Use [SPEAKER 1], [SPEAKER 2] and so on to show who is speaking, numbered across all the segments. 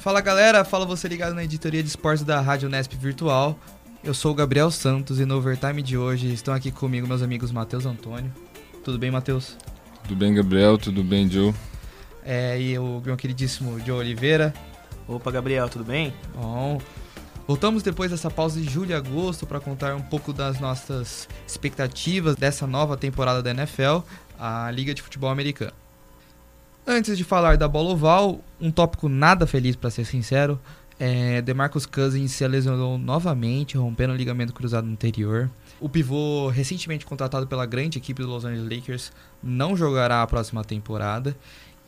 [SPEAKER 1] Fala galera, fala você ligado na editoria de esportes da Rádio Nesp Virtual. Eu sou o Gabriel Santos e no Overtime de hoje estão aqui comigo meus amigos Matheus Antônio. Tudo bem, Matheus?
[SPEAKER 2] Tudo bem, Gabriel? Tudo bem, Joe?
[SPEAKER 1] É, e o meu queridíssimo Joe Oliveira.
[SPEAKER 3] Opa, Gabriel, tudo bem?
[SPEAKER 1] Bom. Voltamos depois dessa pausa de julho e agosto para contar um pouco das nossas expectativas dessa nova temporada da NFL, a Liga de Futebol Americano. Antes de falar da bola oval, um tópico nada feliz para ser sincero, é, DeMarcus Cousins se lesionou novamente, rompendo o ligamento cruzado anterior. O pivô, recentemente contratado pela grande equipe do Los Angeles Lakers, não jogará a próxima temporada.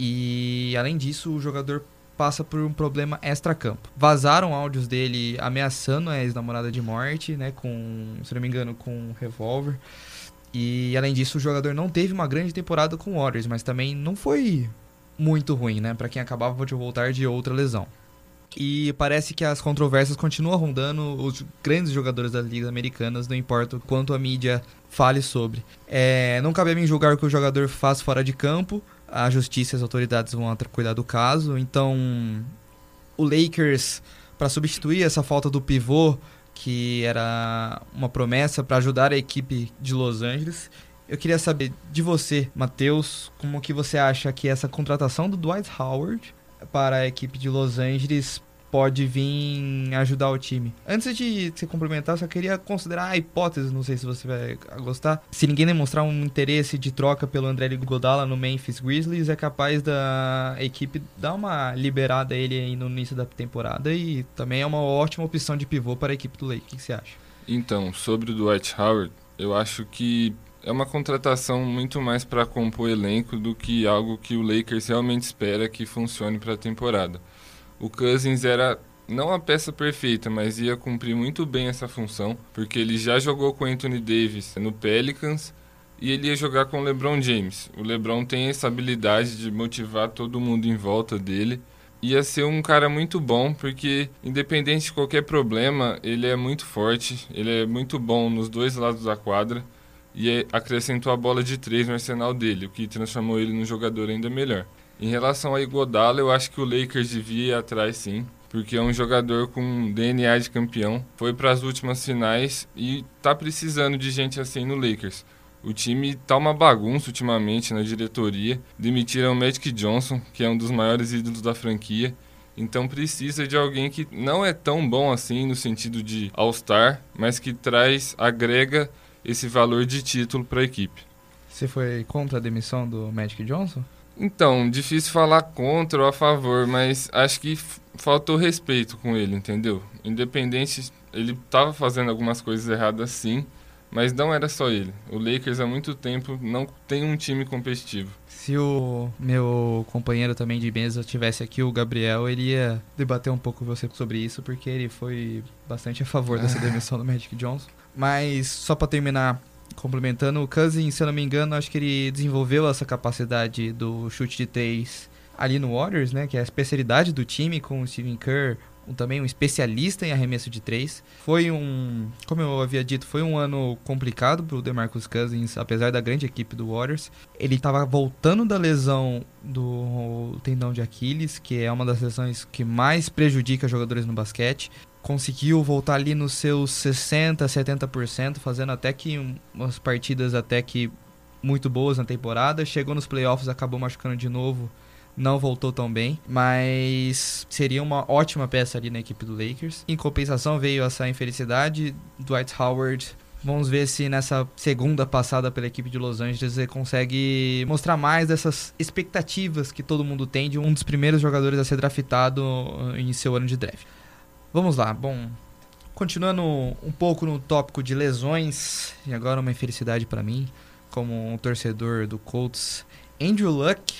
[SPEAKER 1] E, além disso, o jogador passa por um problema extra-campo. Vazaram áudios dele ameaçando a ex-namorada de morte, né, com, se não me engano, com um revólver. E, além disso, o jogador não teve uma grande temporada com o Warriors, mas também não foi muito ruim, né? Para quem acabava de voltar de outra lesão. E parece que as controvérsias continuam rondando os grandes jogadores das ligas americanas, não importa o quanto a mídia fale sobre. É, não cabe a mim julgar o que o jogador faz fora de campo, a justiça e as autoridades vão cuidar do caso. Então, o Lakers, para substituir essa falta do pivô, que era uma promessa para ajudar a equipe de Los Angeles, eu queria saber de você, Matheus, como que você acha que essa contratação do Dwight Howard para a equipe de Los Angeles pode vir ajudar o time. Antes de se complementar, só queria considerar a hipótese, não sei se você vai gostar. Se ninguém demonstrar um interesse de troca pelo André Godala no Memphis Grizzlies, é capaz da equipe dar uma liberada ele aí no início da temporada e também é uma ótima opção de pivô para a equipe do Lakers. O que você acha?
[SPEAKER 2] Então, sobre o Dwight Howard, eu acho que é uma contratação muito mais para compor elenco do que algo que o Lakers realmente espera que funcione para a temporada. O Cousins era não a peça perfeita, mas ia cumprir muito bem essa função, porque ele já jogou com Anthony Davis no Pelicans e ele ia jogar com o LeBron James. O LeBron tem essa habilidade de motivar todo mundo em volta dele. Ia ser um cara muito bom, porque independente de qualquer problema, ele é muito forte, ele é muito bom nos dois lados da quadra e acrescentou a bola de três no arsenal dele, o que transformou ele num jogador ainda melhor. Em relação a Igodala, eu acho que o Lakers devia ir atrás sim, porque é um jogador com DNA de campeão, foi para as últimas finais e tá precisando de gente assim no Lakers. O time tá uma bagunça ultimamente na diretoria. Demitiram o Magic Johnson, que é um dos maiores ídolos da franquia. Então precisa de alguém que não é tão bom assim no sentido de All-Star, mas que traz, agrega esse valor de título para a equipe.
[SPEAKER 1] Você foi contra a demissão do Magic Johnson?
[SPEAKER 2] Então, difícil falar contra ou a favor, mas acho que faltou respeito com ele, entendeu? Independente, ele estava fazendo algumas coisas erradas sim, mas não era só ele. O Lakers há muito tempo não tem um time competitivo.
[SPEAKER 1] Se o meu companheiro também de mesa tivesse aqui, o Gabriel, ele ia debater um pouco com você sobre isso, porque ele foi bastante a favor dessa demissão do Magic Johnson. Mas só para terminar, complementando, o Cousins, se eu não me engano, acho que ele desenvolveu essa capacidade do chute de três ali no Warriors, né? Que é a especialidade do time com o Steven Kerr, um, também um especialista em arremesso de três. Foi um, como eu havia dito, foi um ano complicado para o DeMarcus Cousins, apesar da grande equipe do Warriors. Ele estava voltando da lesão do tendão de Aquiles, que é uma das lesões que mais prejudica jogadores no basquete conseguiu voltar ali nos seus 60, 70%, fazendo até que umas partidas até que muito boas na temporada. Chegou nos playoffs, acabou machucando de novo, não voltou tão bem, mas seria uma ótima peça ali na equipe do Lakers. Em compensação veio essa infelicidade, Dwight Howard Vamos ver se nessa segunda passada pela equipe de Los Angeles ele consegue mostrar mais dessas expectativas que todo mundo tem de um dos primeiros jogadores a ser draftado em seu ano de draft. Vamos lá, bom. Continuando um pouco no tópico de lesões, e agora uma infelicidade para mim, como um torcedor do Colts, Andrew Luck,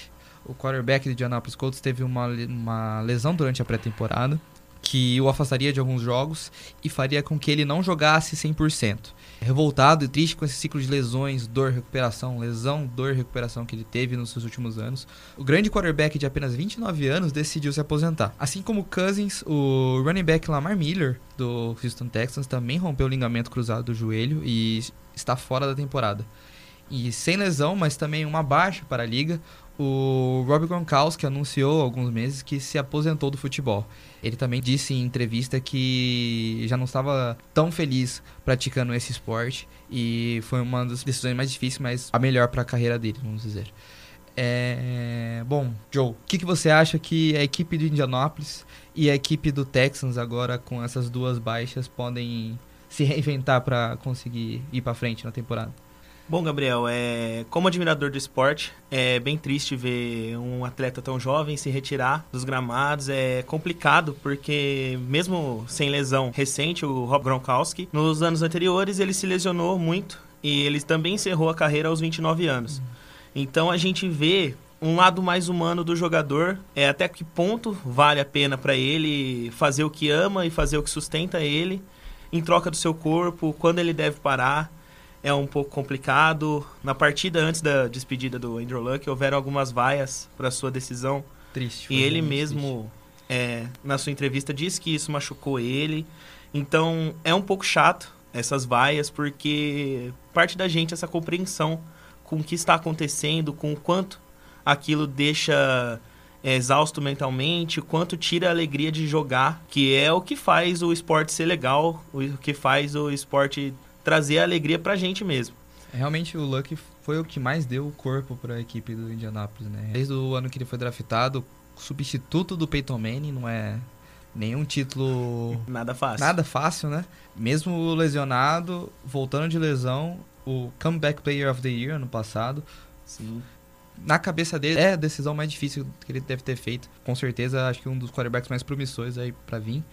[SPEAKER 1] o quarterback de Indianapolis Colts, teve uma, uma lesão durante a pré-temporada, que o afastaria de alguns jogos e faria com que ele não jogasse 100%. Revoltado e triste com esse ciclo de lesões, dor, recuperação, lesão, dor, recuperação que ele teve nos seus últimos anos, o grande quarterback de apenas 29 anos decidiu se aposentar. Assim como Cousins, o running back Lamar Miller do Houston Texans também rompeu o ligamento cruzado do joelho e está fora da temporada. E sem lesão, mas também uma baixa para a liga, o Rob Gronkowski anunciou há alguns meses que se aposentou do futebol. Ele também disse em entrevista que já não estava tão feliz praticando esse esporte e foi uma das decisões mais difíceis, mas a melhor para a carreira dele, vamos dizer. É... Bom, Joe, o que, que você acha que a equipe do Indianapolis e a equipe do Texans agora com essas duas baixas podem se reinventar para conseguir ir para frente na temporada?
[SPEAKER 3] Bom, Gabriel, é, como admirador do esporte, é bem triste ver um atleta tão jovem se retirar dos gramados. É complicado porque, mesmo sem lesão recente, o Rob Gronkowski, nos anos anteriores ele se lesionou muito e ele também encerrou a carreira aos 29 anos. Então a gente vê um lado mais humano do jogador, é até que ponto vale a pena para ele fazer o que ama e fazer o que sustenta ele em troca do seu corpo, quando ele deve parar é um pouco complicado. Na partida antes da despedida do Andrew Luck, houveram algumas vaias para sua decisão.
[SPEAKER 1] Triste.
[SPEAKER 3] E ele mesmo, é, na sua entrevista, disse que isso machucou ele. Então, é um pouco chato essas vaias, porque parte da gente essa compreensão com o que está acontecendo, com o quanto aquilo deixa é, exausto mentalmente, o quanto tira a alegria de jogar, que é o que faz o esporte ser legal, o que faz o esporte trazer alegria pra gente mesmo.
[SPEAKER 1] Realmente o Luck foi o que mais deu o corpo para a equipe do Indianapolis, né? Desde o ano que ele foi draftado, substituto do Peyton Manning, não é nenhum título
[SPEAKER 3] nada fácil.
[SPEAKER 1] Nada fácil, né? Mesmo lesionado, voltando de lesão, o comeback player of the year ano passado.
[SPEAKER 3] Sim.
[SPEAKER 1] Na cabeça dele é a decisão mais difícil que ele deve ter feito. Com certeza, acho que um dos quarterbacks mais promissores aí para vir.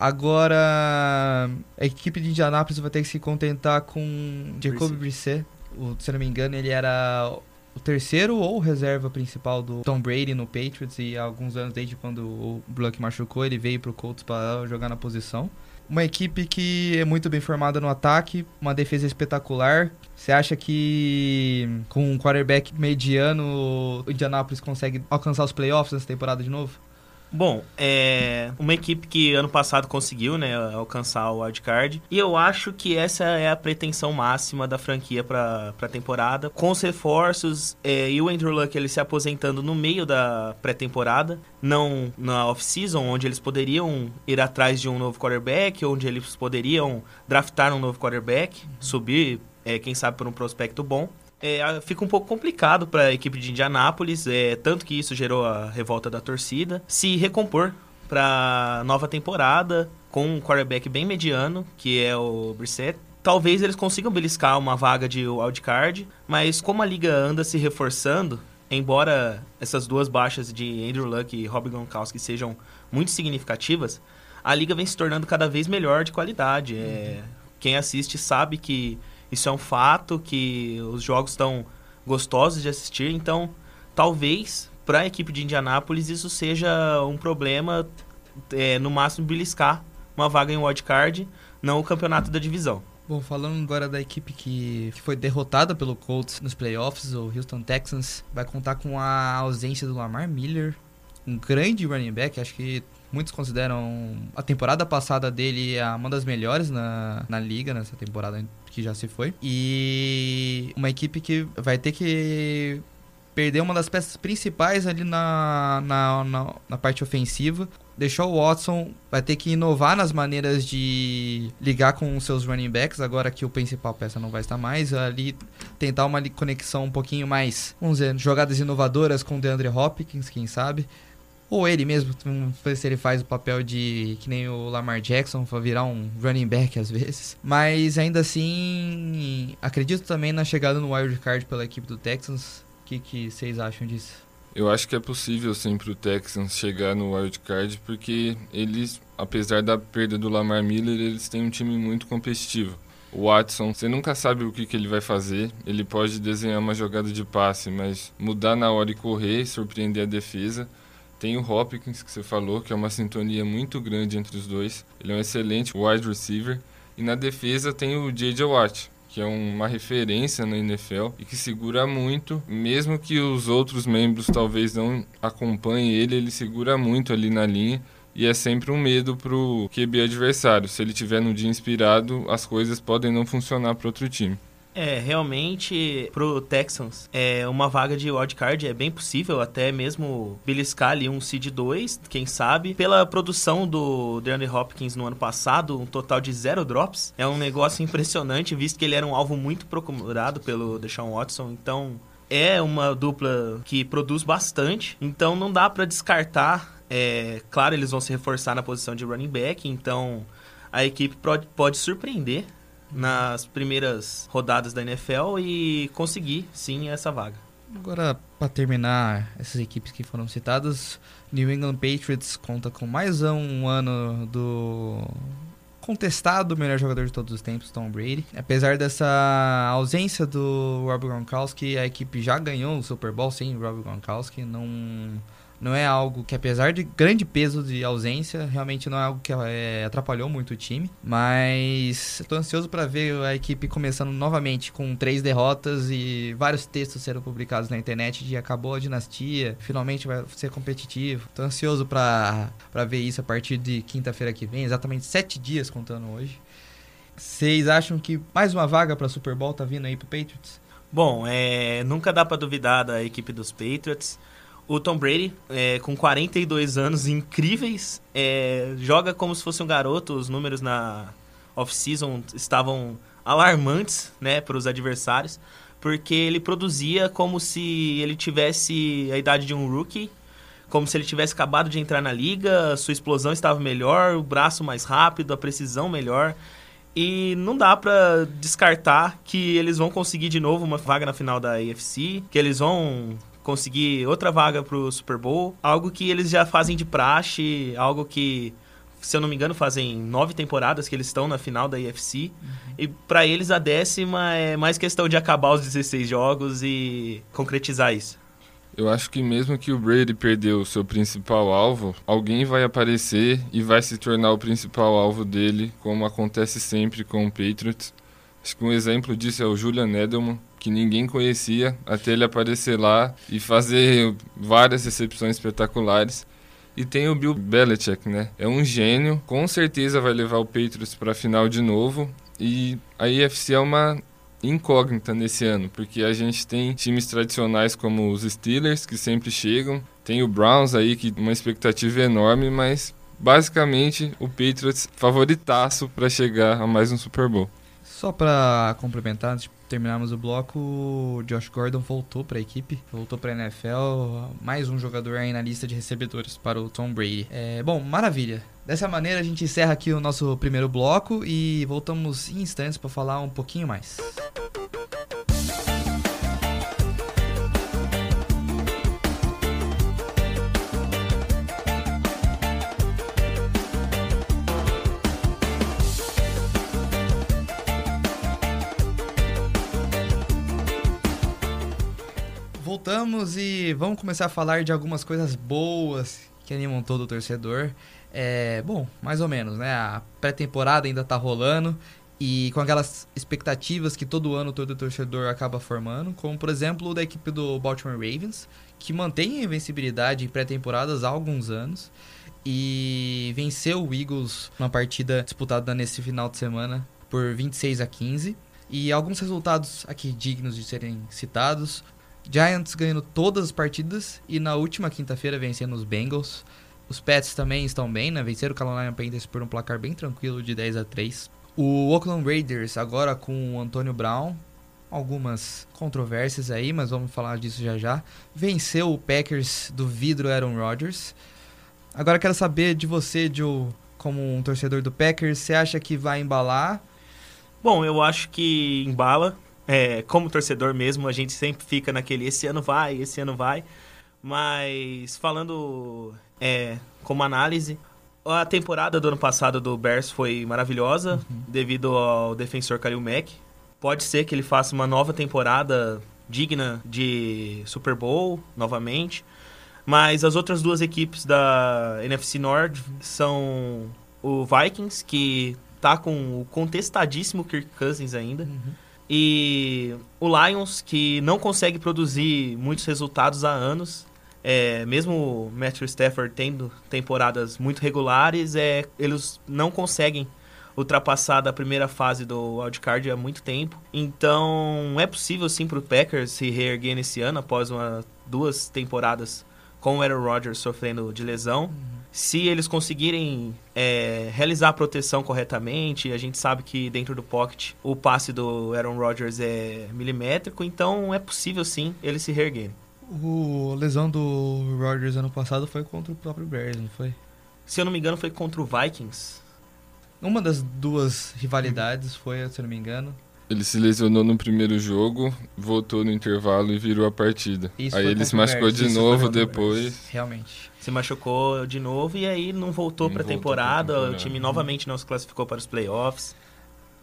[SPEAKER 1] Agora, a equipe de Indianapolis vai ter que se contentar com Jacoby Brissett. O, se não me engano, ele era o terceiro ou reserva principal do Tom Brady no Patriots e há alguns anos desde quando o Bluck machucou, ele veio pro Colts para jogar na posição. Uma equipe que é muito bem formada no ataque, uma defesa espetacular. Você acha que com um quarterback mediano o Indianapolis consegue alcançar os playoffs nessa temporada de novo?
[SPEAKER 3] Bom, é uma equipe que ano passado conseguiu, né, alcançar o wildcard. E eu acho que essa é a pretensão máxima da franquia para a temporada. Com os reforços é, e o Andrew Luck ele se aposentando no meio da pré-temporada, não na off-season, onde eles poderiam ir atrás de um novo quarterback, onde eles poderiam draftar um novo quarterback, subir, é, quem sabe, por um prospecto bom é, fica um pouco complicado para a equipe de Indianápolis, é, tanto que isso gerou a revolta da torcida, se recompor para nova temporada com um quarterback bem mediano, que é o Brissett. Talvez eles consigam beliscar uma vaga de wildcard, mas como a liga anda se reforçando, embora essas duas baixas de Andrew Luck e Rob Gronkowski sejam muito significativas, a liga vem se tornando cada vez melhor de qualidade. É, quem assiste sabe que isso é um fato que os jogos estão gostosos de assistir, então talvez para a equipe de Indianápolis isso seja um problema, é, no máximo beliscar uma vaga em wildcard, não o campeonato da divisão.
[SPEAKER 1] Bom, falando agora da equipe que, que foi derrotada pelo Colts nos playoffs, o Houston Texans vai contar com a ausência do Lamar Miller, um grande running back, acho que muitos consideram a temporada passada dele uma das melhores na, na liga, nessa temporada que já se foi. E uma equipe que vai ter que perder uma das peças principais ali na, na, na, na parte ofensiva. Deixou o Watson, vai ter que inovar nas maneiras de ligar com os seus running backs, agora que o principal peça não vai estar mais. Ali tentar uma conexão um pouquinho mais, vamos dizer, jogadas inovadoras com o DeAndre Hopkins, quem sabe. Ou ele mesmo, não sei se ele faz o papel de que nem o Lamar Jackson, para virar um running back às vezes. Mas ainda assim, acredito também na chegada no wild card pela equipe do Texans. O que, que vocês acham disso?
[SPEAKER 2] Eu acho que é possível sim para o Texans chegar no wild card porque eles, apesar da perda do Lamar Miller, eles têm um time muito competitivo. O Watson, você nunca sabe o que, que ele vai fazer. Ele pode desenhar uma jogada de passe, mas mudar na hora e correr, surpreender a defesa Tem o Hopkins, que você falou, que é uma sintonia muito grande entre os dois. Ele é um excelente wide receiver. E na defesa tem o J.J. Watt, que é uma referência na NFL e que segura muito, mesmo que os outros membros talvez não acompanhem ele, ele segura muito ali na linha e é sempre um medo pro QB adversário. Se ele tiver no dia inspirado, as coisas podem não funcionar para outro time.
[SPEAKER 3] É, realmente, pro Texans, é uma vaga de wildcard é bem possível, até mesmo beliscar ali um seed 2, quem sabe. Pela produção do DeAndre Hopkins no ano passado, um total de zero drops, é um negócio impressionante, visto que ele era um alvo muito procurado pelo Deshaun Watson, então é uma dupla que produz bastante, então não dá para descartar. É, claro, eles vão se reforçar na posição de running back, então a equipe pode, pode surpreender nas primeiras rodadas da NFL e conseguir sim essa vaga.
[SPEAKER 1] Agora, para terminar essas equipes que foram citadas, New England Patriots conta com mais um ano do contestado melhor jogador de todos os tempos, Tom Brady. Apesar dessa ausência do Rob Gronkowski, a equipe já ganhou o Super Bowl sem o Rob Gronkowski, não não é algo que, apesar de grande peso de ausência, realmente não é algo que é, atrapalhou muito o time. Mas estou ansioso para ver a equipe começando novamente com três derrotas e vários textos sendo publicados na internet de acabou a dinastia, finalmente vai ser competitivo. Estou ansioso para ver isso a partir de quinta-feira que vem, exatamente sete dias contando hoje. Vocês acham que mais uma vaga para Super Bowl tá vindo aí pro Patriots?
[SPEAKER 3] Bom, é, nunca dá para duvidar da equipe dos Patriots. O Tom Brady, é, com 42 anos incríveis, é, joga como se fosse um garoto. Os números na off-season estavam alarmantes né, para os adversários, porque ele produzia como se ele tivesse a idade de um rookie, como se ele tivesse acabado de entrar na liga, sua explosão estava melhor, o braço mais rápido, a precisão melhor. E não dá para descartar que eles vão conseguir de novo uma vaga na final da AFC, que eles vão conseguir outra vaga pro Super Bowl, algo que eles já fazem de praxe, algo que se eu não me engano, fazem nove temporadas que eles estão na final da IFC. Uhum. E para eles a décima é mais questão de acabar os 16 jogos e concretizar isso.
[SPEAKER 2] Eu acho que mesmo que o Brady perdeu o seu principal alvo, alguém vai aparecer e vai se tornar o principal alvo dele, como acontece sempre com o Patriots. Acho que um exemplo disso é o Julian Edelman, que ninguém conhecia até ele aparecer lá e fazer várias recepções espetaculares. E tem o Bill Belichick, né? É um gênio, com certeza vai levar o Patriots para a final de novo. E a IFC é uma incógnita nesse ano, porque a gente tem times tradicionais como os Steelers, que sempre chegam, tem o Browns aí, que uma expectativa enorme, mas basicamente o Patriots favoritaço para chegar a mais um Super Bowl.
[SPEAKER 1] Só para complementar, antes de terminarmos o bloco, o Josh Gordon voltou para a equipe, voltou para a NFL, mais um jogador aí na lista de recebedores para o Tom Brady. É, bom, maravilha. Dessa maneira a gente encerra aqui o nosso primeiro bloco e voltamos em instantes para falar um pouquinho mais. E vamos começar a falar de algumas coisas boas que animam todo o torcedor. É, bom, mais ou menos, né? A pré-temporada ainda tá rolando e com aquelas expectativas que todo ano todo torcedor acaba formando, como por exemplo da equipe do Baltimore Ravens, que mantém a invencibilidade em pré-temporadas há alguns anos e venceu o Eagles numa partida disputada nesse final de semana por 26 a 15. E alguns resultados aqui dignos de serem citados. Giants ganhando todas as partidas e na última quinta-feira vencendo os Bengals. Os Pets também estão bem, né? Venceram o Carolina Panthers por um placar bem tranquilo de 10 a 3. O Oakland Raiders agora com o Antônio Brown, algumas controvérsias aí, mas vamos falar disso já já. Venceu o Packers do vidro Aaron Rodgers. Agora quero saber de você, Joe, como um torcedor do Packers, você acha que vai embalar?
[SPEAKER 3] Bom, eu acho que embala é, como torcedor mesmo, a gente sempre fica naquele esse ano vai, esse ano vai. Mas falando é, como análise, a temporada do ano passado do Bears foi maravilhosa uhum. devido ao defensor Kalil Mack. Pode ser que ele faça uma nova temporada digna de Super Bowl novamente. Mas as outras duas equipes da NFC North são o Vikings, que tá com o contestadíssimo Kirk Cousins ainda. Uhum. E o Lions, que não consegue produzir muitos resultados há anos. É, mesmo o Matthew Stafford tendo temporadas muito regulares, é, eles não conseguem ultrapassar da primeira fase do wildcard há muito tempo. Então é possível sim para o Packers se reerguer nesse ano após uma, duas temporadas com o Aaron Rodgers sofrendo de lesão. Uhum se eles conseguirem é, realizar a proteção corretamente, a gente sabe que dentro do pocket o passe do Aaron Rodgers é milimétrico, então é possível sim eles se reerguerem.
[SPEAKER 1] O lesão do Rodgers ano passado foi contra o próprio Bears, não foi?
[SPEAKER 3] Se eu não me engano, foi contra o Vikings.
[SPEAKER 1] Uma das duas rivalidades foi, se eu não me engano,
[SPEAKER 2] ele se lesionou no primeiro jogo, voltou no intervalo e virou a partida. Isso aí ele se machucou de novo depois.
[SPEAKER 1] Realmente.
[SPEAKER 3] Se machucou de novo e aí não voltou para a temporada. temporada. O time novamente não se classificou para os playoffs.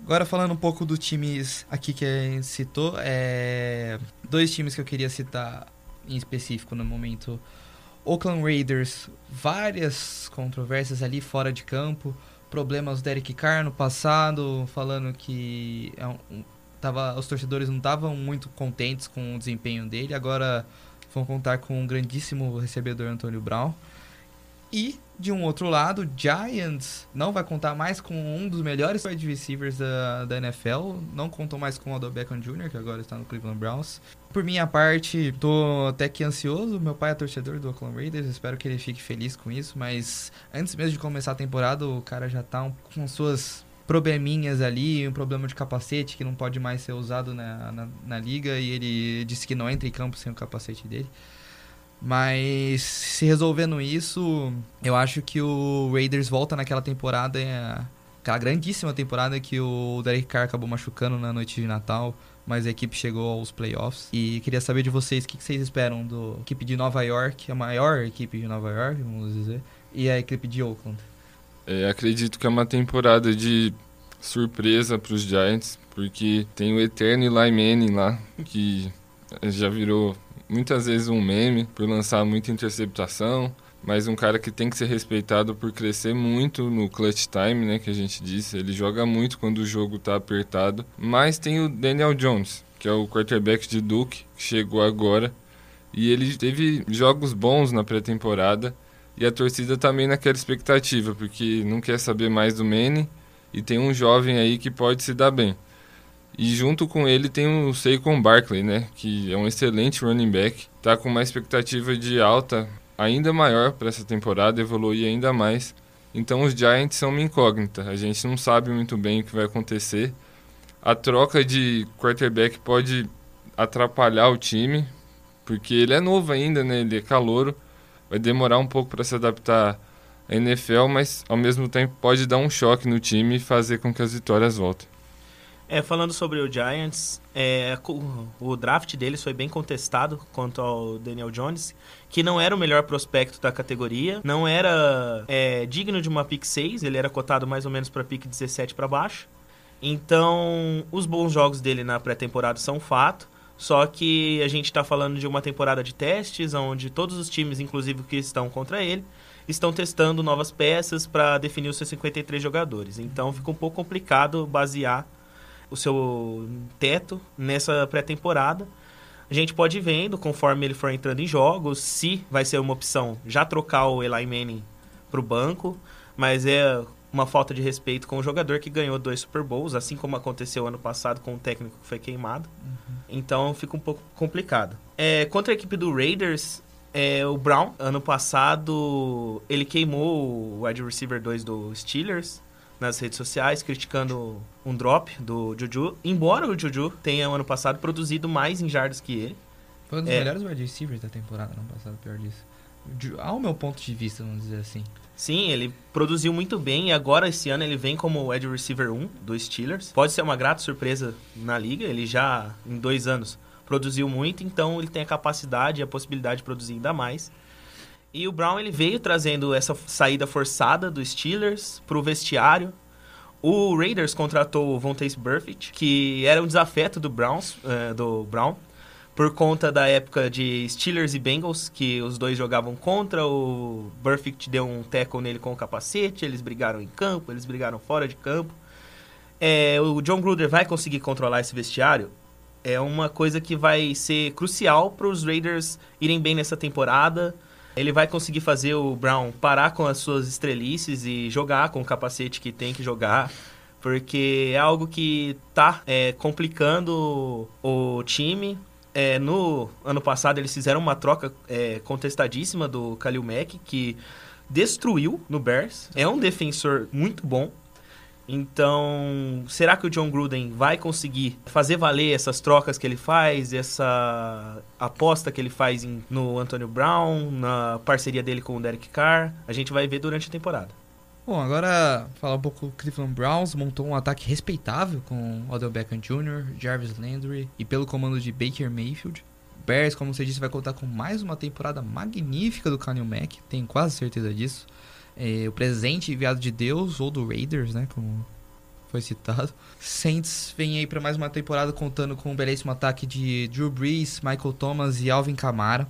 [SPEAKER 1] Agora falando um pouco dos times aqui que a gente citou, é... dois times que eu queria citar em específico no momento. Oakland Raiders, várias controvérsias ali fora de campo problemas do Derek Carr no passado, falando que é um, tava, os torcedores não estavam muito contentes com o desempenho dele. Agora vão contar com um grandíssimo recebedor Antônio Brown. E, de um outro lado, Giants não vai contar mais com um dos melhores wide receivers da, da NFL. Não contam mais com o Odell Beckham Jr., que agora está no Cleveland Browns. Por minha parte, tô até que ansioso. Meu pai é torcedor do Oakland Raiders, espero que ele fique feliz com isso. Mas antes mesmo de começar a temporada, o cara já tá com suas probleminhas ali, um problema de capacete que não pode mais ser usado na, na, na liga. E ele disse que não entra em campo sem o capacete dele. Mas se resolvendo isso, eu acho que o Raiders volta naquela temporada, é, aquela grandíssima temporada que o Derek Carr acabou machucando na noite de Natal, mas a equipe chegou aos playoffs. E queria saber de vocês o que vocês esperam da equipe de Nova York, a maior equipe de Nova York, vamos dizer, e a equipe de Oakland.
[SPEAKER 2] É, acredito que é uma temporada de surpresa para os Giants, porque tem o eterno Eli Manning lá, que já virou muitas vezes um meme por lançar muita interceptação, mas um cara que tem que ser respeitado por crescer muito no clutch time, né, que a gente disse. Ele joga muito quando o jogo está apertado. Mas tem o Daniel Jones, que é o quarterback de Duke, que chegou agora. E ele teve jogos bons na pré-temporada. E a torcida também naquela expectativa, porque não quer saber mais do Manny. E tem um jovem aí que pode se dar bem. E junto com ele tem o Saquon Barkley, né, que é um excelente running back, tá com uma expectativa de alta ainda maior para essa temporada, evoluir ainda mais. Então os Giants são uma incógnita, a gente não sabe muito bem o que vai acontecer. A troca de quarterback pode atrapalhar o time, porque ele é novo ainda, né, ele é calouro, vai demorar um pouco para se adaptar à NFL, mas ao mesmo tempo pode dar um choque no time e fazer com que as vitórias voltem.
[SPEAKER 3] É, falando sobre o Giants, é, o draft deles foi bem contestado quanto ao Daniel Jones, que não era o melhor prospecto da categoria, não era é, digno de uma pick 6, ele era cotado mais ou menos para pick 17 para baixo. Então, os bons jogos dele na pré-temporada são fato, só que a gente está falando de uma temporada de testes, onde todos os times, inclusive que estão contra ele, estão testando novas peças para definir os seus 53 jogadores. Então, fica um pouco complicado basear o seu teto nessa pré-temporada. A gente pode ir vendo, conforme ele for entrando em jogos, se vai ser uma opção já trocar o Eli Manning para o banco, mas é uma falta de respeito com o jogador que ganhou dois Super Bowls, assim como aconteceu ano passado com o técnico que foi queimado. Uhum. Então fica um pouco complicado. É, contra a equipe do Raiders, é, o Brown, ano passado, ele queimou o wide receiver 2 do Steelers nas redes sociais criticando um drop do Juju, embora o Juju tenha ano passado produzido mais em jardas que ele.
[SPEAKER 1] Foi um dos é. melhores wide receivers da temporada ano passado, pior disso. Ao meu ponto de vista, vamos dizer assim.
[SPEAKER 3] Sim, ele produziu muito bem e agora esse ano ele vem como wide receiver 1 do Steelers. Pode ser uma grata surpresa na liga, ele já em dois anos produziu muito, então ele tem a capacidade e a possibilidade de produzir ainda mais. E o Brown ele veio trazendo essa saída forçada do Steelers para o vestiário. O Raiders contratou o Vontaze Burfict, que era um desafeto do Browns, uh, do Brown, por conta da época de Steelers e Bengals, que os dois jogavam contra, o Burfict deu um tackle nele com o capacete, eles brigaram em campo, eles brigaram fora de campo. É, o John Gruder vai conseguir controlar esse vestiário? É uma coisa que vai ser crucial para os Raiders irem bem nessa temporada. Ele vai conseguir fazer o Brown parar com as suas estrelices e jogar com o capacete que tem que jogar porque é algo que está é, complicando o time. É, no ano passado eles fizeram uma troca é, contestadíssima do Kalil Mack, que destruiu no Bears. É um defensor muito bom. Então, será que o John Gruden vai conseguir fazer valer essas trocas que ele faz, essa aposta que ele faz em, no Antonio Brown, na parceria dele com o Derek Carr? A gente vai ver durante a temporada.
[SPEAKER 1] Bom, agora falar um pouco do Cleveland Browns montou um ataque respeitável com Odell Beckham Jr., Jarvis Landry e pelo comando de Baker Mayfield. Bears, como você disse, vai contar com mais uma temporada magnífica do Khalil Mack, tenho quase certeza disso. É, o presente enviado de Deus ou do Raiders, né, como foi citado. Saints vem aí para mais uma temporada contando com um belíssimo ataque de Drew Brees, Michael Thomas e Alvin Kamara.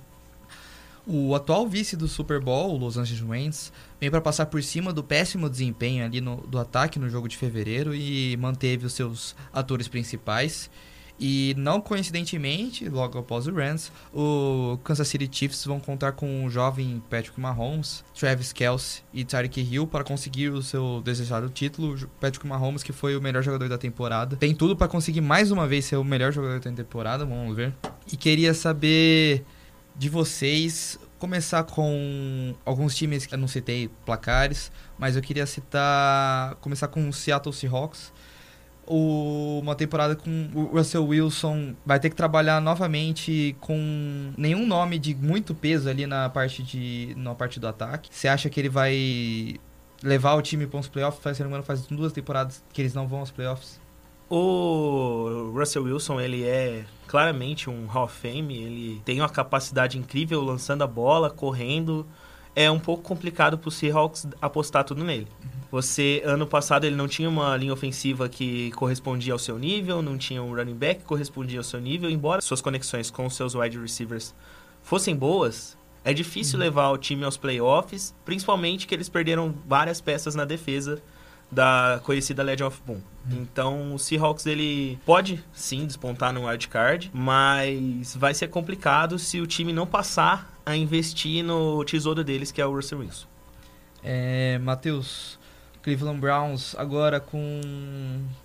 [SPEAKER 1] O atual vice do Super Bowl, o Los Angeles Rams, vem para passar por cima do péssimo desempenho ali no, do ataque no jogo de fevereiro e manteve os seus atores principais. E não coincidentemente, logo após o Rams, o Kansas City Chiefs vão contar com o jovem Patrick Mahomes, Travis Kelce e Tyreek Hill para conseguir o seu desejado título. Patrick Mahomes, que foi o melhor jogador da temporada, tem tudo para conseguir mais uma vez ser o melhor jogador da temporada, vamos ver. E queria saber de vocês. Começar com alguns times que eu não citei placares, mas eu queria citar. Começar com o Seattle Seahawks. O, uma temporada com o Russell Wilson vai ter que trabalhar novamente com nenhum nome de muito peso ali na parte de na parte do ataque. Você acha que ele vai levar o time para os playoffs? Faz, se faz duas temporadas que eles não vão aos playoffs.
[SPEAKER 3] O Russell Wilson, ele é claramente um Hall of Fame, ele tem uma capacidade incrível lançando a bola, correndo. É um pouco complicado para o Seahawks apostar tudo nele. Você, ano passado, ele não tinha uma linha ofensiva que correspondia ao seu nível, não tinha um running back que correspondia ao seu nível, embora suas conexões com seus wide receivers fossem boas, é difícil uhum. levar o time aos playoffs, principalmente que eles perderam várias peças na defesa da conhecida Legend of Boom. Então, o Seahawks ele pode sim despontar no wildcard, mas vai ser complicado se o time não passar a investir no tesouro deles, que é o Russell Wilson.
[SPEAKER 1] É, Matheus, Cleveland Browns agora com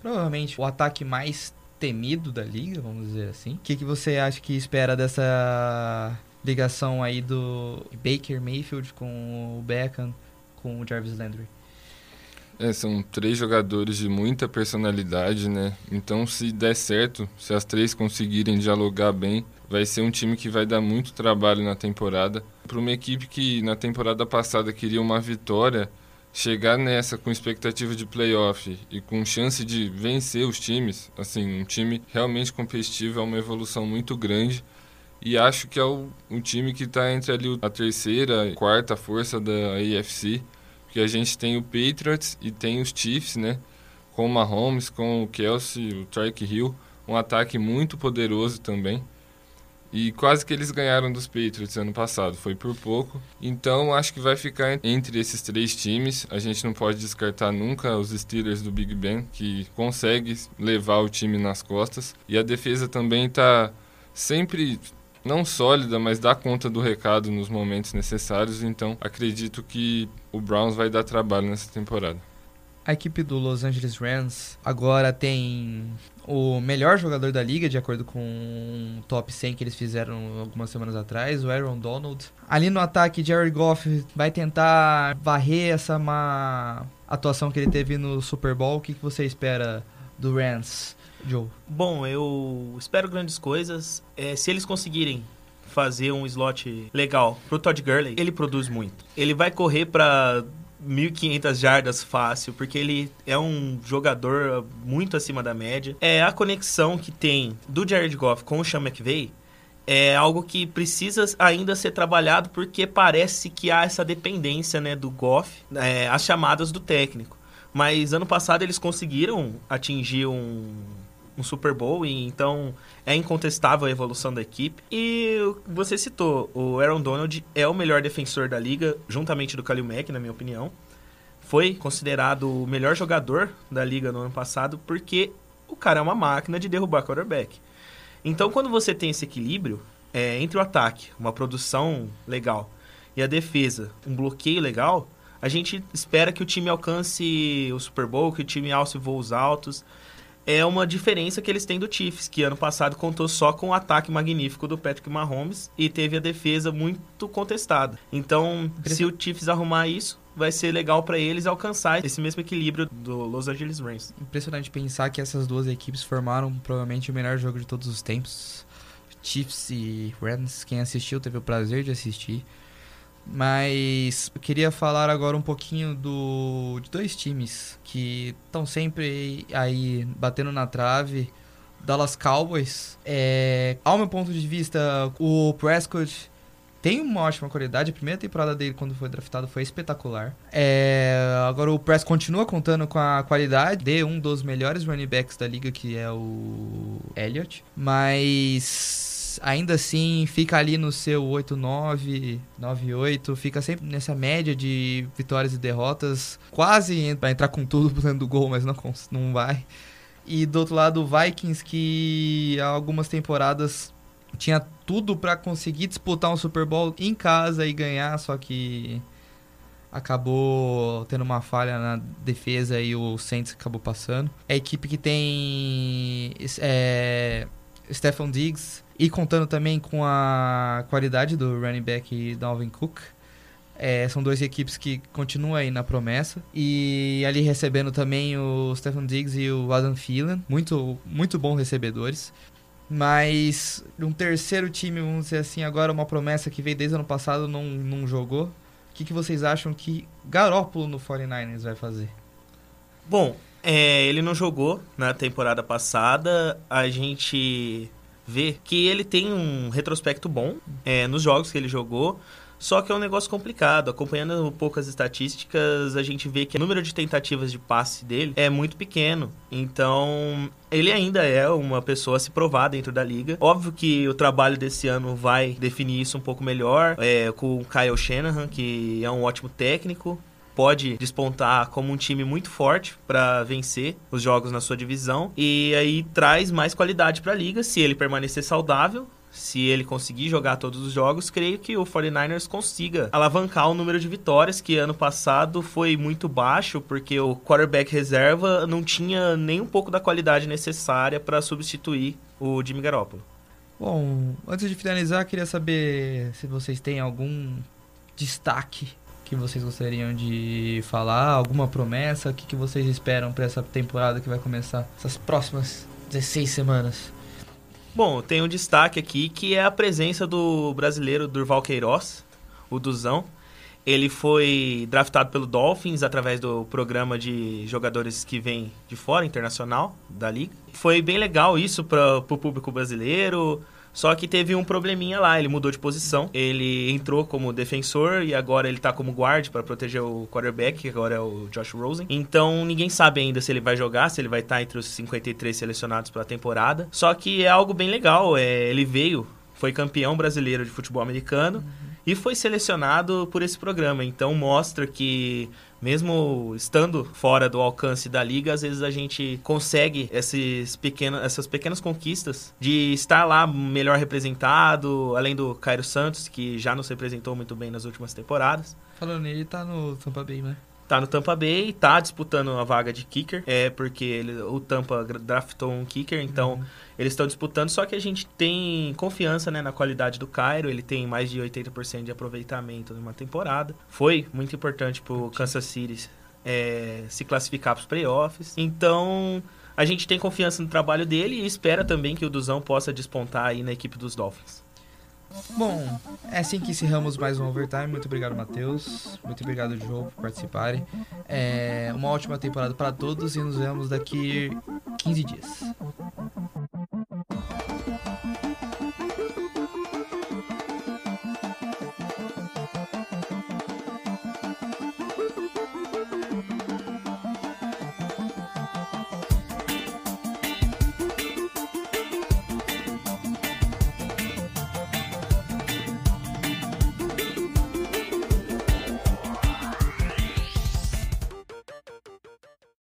[SPEAKER 1] provavelmente o ataque mais temido da liga, vamos dizer assim. O que, que você acha que espera dessa ligação aí do Baker Mayfield com o Beckham, com o Jarvis Landry?
[SPEAKER 2] É, são três jogadores de muita personalidade, né? Então, se der certo, se as três conseguirem dialogar bem, vai ser um time que vai dar muito trabalho na temporada. Para uma equipe que na temporada passada queria uma vitória, chegar nessa com expectativa de playoff e com chance de vencer os times, assim, um time realmente competitivo é uma evolução muito grande. E acho que é o, um time que está entre ali a terceira e quarta força da AFC porque a gente tem o Patriots e tem os Chiefs, né? Com o Mahomes, com o Kelsey, o Tyreek Hill, um ataque muito poderoso também. E quase que eles ganharam dos Patriots ano passado, foi por pouco. Então acho que vai ficar entre esses três times. A gente não pode descartar nunca os Steelers do Big Ben, que consegue levar o time nas costas. E a defesa também está sempre não sólida, mas dá conta do recado nos momentos necessários. Então acredito que o Browns vai dar trabalho nessa temporada.
[SPEAKER 1] A equipe do Los Angeles Rams agora tem o melhor jogador da liga, de acordo com o top 100 que eles fizeram algumas semanas atrás, o Aaron Donald. Ali no ataque, Jared Goff vai tentar varrer essa má atuação que ele teve no Super Bowl. O que, que você espera do Rams? Joe?
[SPEAKER 3] Bom, eu espero grandes coisas. É, se eles conseguirem fazer um slot legal pro Todd Gurley, ele produz muito. Ele vai correr para 1.500 jardas fácil, porque ele é um jogador muito acima da média. É a conexão que tem do Jared Goff com o Sean McVay é algo que precisa ainda ser trabalhado, porque parece que há essa dependência né, do Goff, é, as chamadas do técnico. Mas ano passado eles conseguiram atingir um um Super Bowl, e então é incontestável a evolução da equipe. E você citou, o Aaron Donald é o melhor defensor da liga, juntamente do Kalil Mack, na minha opinião. Foi considerado o melhor jogador da liga no ano passado, porque o cara é uma máquina de derrubar quarterback. Então, quando você tem esse equilíbrio é, entre o ataque, uma produção legal, e a defesa, um bloqueio legal, a gente espera que o time alcance o Super Bowl, que o time alce voos altos. É uma diferença que eles têm do Chiefs, que ano passado contou só com o ataque magnífico do Patrick Mahomes e teve a defesa muito contestada. Então, se o Chiefs arrumar isso, vai ser legal para eles alcançar esse mesmo equilíbrio do Los Angeles Rams.
[SPEAKER 1] Impressionante pensar que essas duas equipes formaram provavelmente o melhor jogo de todos os tempos. Chiefs e Rams, quem assistiu teve o prazer de assistir. Mas eu queria falar agora um pouquinho do, de dois times que estão sempre aí batendo na trave. Dallas Cowboys. É, ao meu ponto de vista, o Prescott tem uma ótima qualidade. A primeira temporada dele, quando foi draftado, foi espetacular. É, agora o Prescott continua contando com a qualidade de um dos melhores running backs da liga, que é o Elliott. Mas ainda assim fica ali no seu 8-9, 9-8, fica sempre nessa média de vitórias e derrotas, quase vai entrar com tudo dentro do gol, mas não, não vai. E do outro lado, o Vikings, que há algumas temporadas tinha tudo para conseguir disputar um Super Bowl em casa e ganhar, só que acabou tendo uma falha na defesa e o Saints acabou passando. É a equipe que tem é, Stefan Diggs, e contando também com a qualidade do running back Dalvin Cook. É, são duas equipes que continuam aí na promessa. E ali recebendo também o Stephen Diggs e o Adam Thielen. Muito, muito bons recebedores. Mas um terceiro time, vamos dizer assim, agora uma promessa que veio desde o ano passado, não, não jogou. O que, que vocês acham que Garópolo no 49ers vai fazer?
[SPEAKER 3] Bom, é, ele não jogou na temporada passada. A gente vê que ele tem um retrospecto bom é, nos jogos que ele jogou. Só que é um negócio complicado. Acompanhando poucas estatísticas, a gente vê que o número de tentativas de passe dele é muito pequeno. Então, ele ainda é uma pessoa a se provar dentro da liga. Óbvio que o trabalho desse ano vai definir isso um pouco melhor. É, com o Kyle Shanahan, que é um ótimo técnico pode despontar como um time muito forte para vencer os jogos na sua divisão e aí traz mais qualidade para a liga se ele permanecer saudável. Se ele conseguir jogar todos os jogos, creio que o 49ers consiga alavancar o número de vitórias, que ano passado foi muito baixo, porque o quarterback reserva não tinha nem um pouco da qualidade necessária para substituir o Jimmy Garoppolo.
[SPEAKER 1] Bom, antes de finalizar, queria saber se vocês têm algum destaque que vocês gostariam de falar? Alguma promessa? O que, que vocês esperam para essa temporada que vai começar? Essas próximas 16 semanas?
[SPEAKER 3] Bom, tem um destaque aqui que é a presença do brasileiro Durval Queiroz, o Duzão. Ele foi draftado pelo Dolphins através do programa de jogadores que vêm de fora, internacional, da liga. Foi bem legal isso para o público brasileiro. Só que teve um probleminha lá, ele mudou de posição. Ele entrou como defensor e agora ele tá como guard para proteger o quarterback, que agora é o Josh Rosen. Então ninguém sabe ainda se ele vai jogar, se ele vai estar tá entre os 53 selecionados pela temporada. Só que é algo bem legal, é, ele veio, foi campeão brasileiro de futebol americano. Uhum e foi selecionado por esse programa. Então mostra que mesmo estando fora do alcance da liga, às vezes a gente consegue esses pequenos, essas pequenas conquistas de estar lá melhor representado, além do Cairo Santos, que já nos representou muito bem nas últimas temporadas.
[SPEAKER 1] Falando nele, tá no Tampa Bay, né?
[SPEAKER 3] Tá no Tampa Bay, tá disputando a vaga de kicker, é porque ele, o Tampa draftou um kicker, então uhum. eles estão disputando, só que a gente tem confiança né, na qualidade do Cairo, ele tem mais de 80% de aproveitamento numa temporada. Foi muito importante pro Kansas City é, se classificar para os playoffs. Então, a gente tem confiança no trabalho dele e espera também que o Duzão possa despontar aí na equipe dos Dolphins.
[SPEAKER 1] Bom, é assim que encerramos mais um Overtime. Muito obrigado, Matheus. Muito obrigado, João, por participarem. É uma ótima temporada para todos e nos vemos daqui 15 dias.